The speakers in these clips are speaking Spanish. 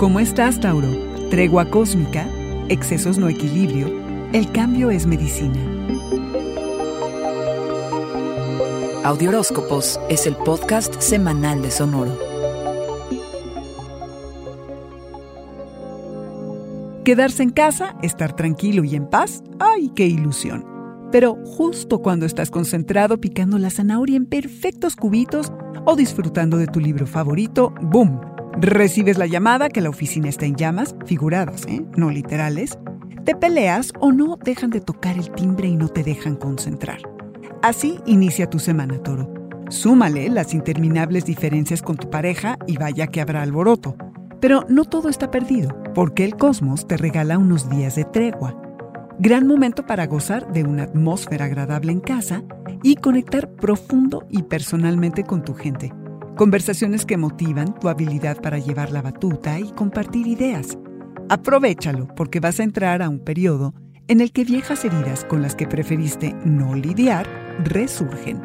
¿Cómo estás, Tauro? Tregua cósmica, excesos no equilibrio, el cambio es medicina. Audioróscopos es el podcast semanal de Sonoro. Quedarse en casa, estar tranquilo y en paz, ¡ay, qué ilusión! Pero justo cuando estás concentrado picando la zanahoria en perfectos cubitos o disfrutando de tu libro favorito, ¡boom! Recibes la llamada que la oficina está en llamas, figuradas, ¿eh? no literales. Te peleas o no dejan de tocar el timbre y no te dejan concentrar. Así inicia tu semana, toro. Súmale las interminables diferencias con tu pareja y vaya que habrá alboroto. Pero no todo está perdido, porque el cosmos te regala unos días de tregua. Gran momento para gozar de una atmósfera agradable en casa y conectar profundo y personalmente con tu gente Conversaciones que motivan tu habilidad para llevar la batuta y compartir ideas. Aprovechalo porque vas a entrar a un periodo en el que viejas heridas con las que preferiste no lidiar resurgen.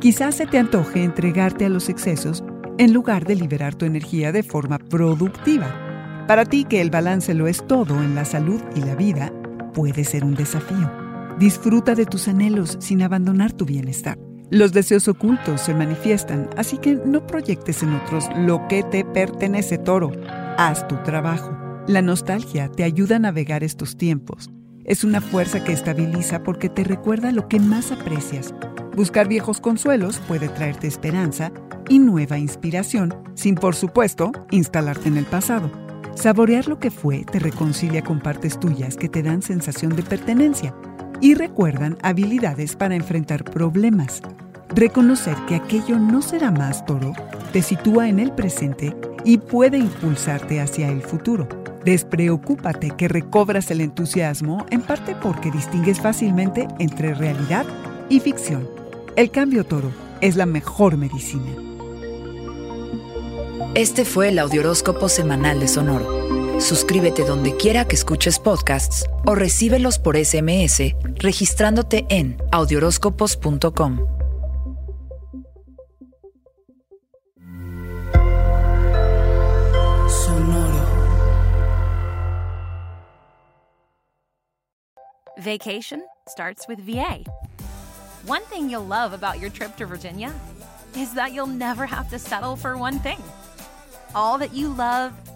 Quizás se te antoje entregarte a los excesos en lugar de liberar tu energía de forma productiva. Para ti que el balance lo es todo en la salud y la vida, puede ser un desafío. Disfruta de tus anhelos sin abandonar tu bienestar. Los deseos ocultos se manifiestan, así que no proyectes en otros lo que te pertenece, toro. Haz tu trabajo. La nostalgia te ayuda a navegar estos tiempos. Es una fuerza que estabiliza porque te recuerda lo que más aprecias. Buscar viejos consuelos puede traerte esperanza y nueva inspiración, sin por supuesto instalarte en el pasado. Saborear lo que fue te reconcilia con partes tuyas que te dan sensación de pertenencia y recuerdan habilidades para enfrentar problemas. Reconocer que aquello no será más toro te sitúa en el presente y puede impulsarte hacia el futuro. Despreocúpate que recobras el entusiasmo en parte porque distingues fácilmente entre realidad y ficción. El cambio toro es la mejor medicina. Este fue el Audioróscopo Semanal de Sonoro. Suscríbete donde quiera que escuches podcasts o recíbelos por SMS registrándote en audioróscopos.com. Sonoro. Vacation starts with VA. One thing you'll love about your trip to Virginia is that you'll never have to settle for one thing. All that you love